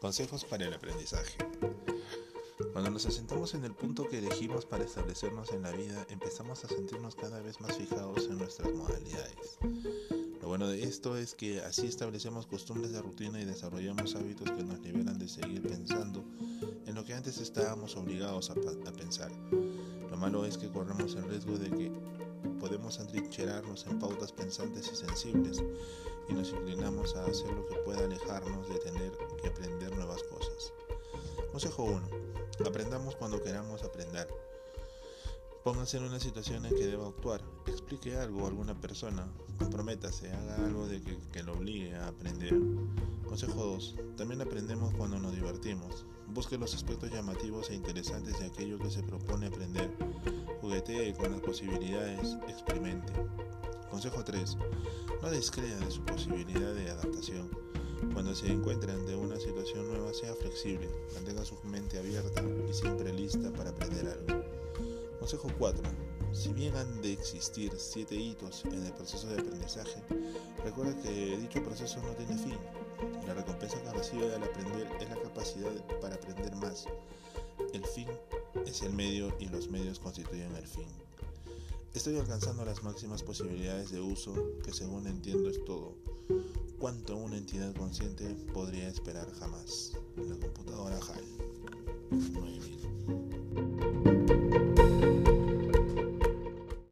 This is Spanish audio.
Consejos para el aprendizaje. Cuando nos asentamos en el punto que elegimos para establecernos en la vida, empezamos a sentirnos cada vez más fijados en nuestras modalidades. Lo bueno de esto es que así establecemos costumbres de rutina y desarrollamos hábitos que nos liberan de seguir pensando en lo que antes estábamos obligados a, pensar. Lo malo es que corremos el riesgo de que podemos atrincherarnos en pautas pensantes y sensibles y nos inclinamos a hacer lo que pueda alejarnos de tener Consejo 1. Aprendamos cuando queramos aprender. Póngase en una situación en que deba actuar, explique algo a alguna persona, comprométase, haga algo de que, que lo obligue a aprender. Consejo 2. También aprendemos cuando nos divertimos. Busque los aspectos llamativos e interesantes de aquello que se propone aprender. Juguetee con las posibilidades, experimente. Consejo 3. No descrea de su posibilidad de adaptación. Cuando se encuentre ante una situación nueva, sea flexible, mantenga su mente abierta y siempre lista para aprender algo. Consejo 4. Si bien han de existir siete hitos en el proceso de aprendizaje, recuerda que dicho proceso no tiene fin. La recompensa que recibe al aprender es la capacidad para aprender más. El fin es el medio y los medios constituyen el fin. Estoy alcanzando las máximas posibilidades de uso que según entiendo es todo. Cuanto una entidad consciente podría esperar jamás. La computadora HAL 9000.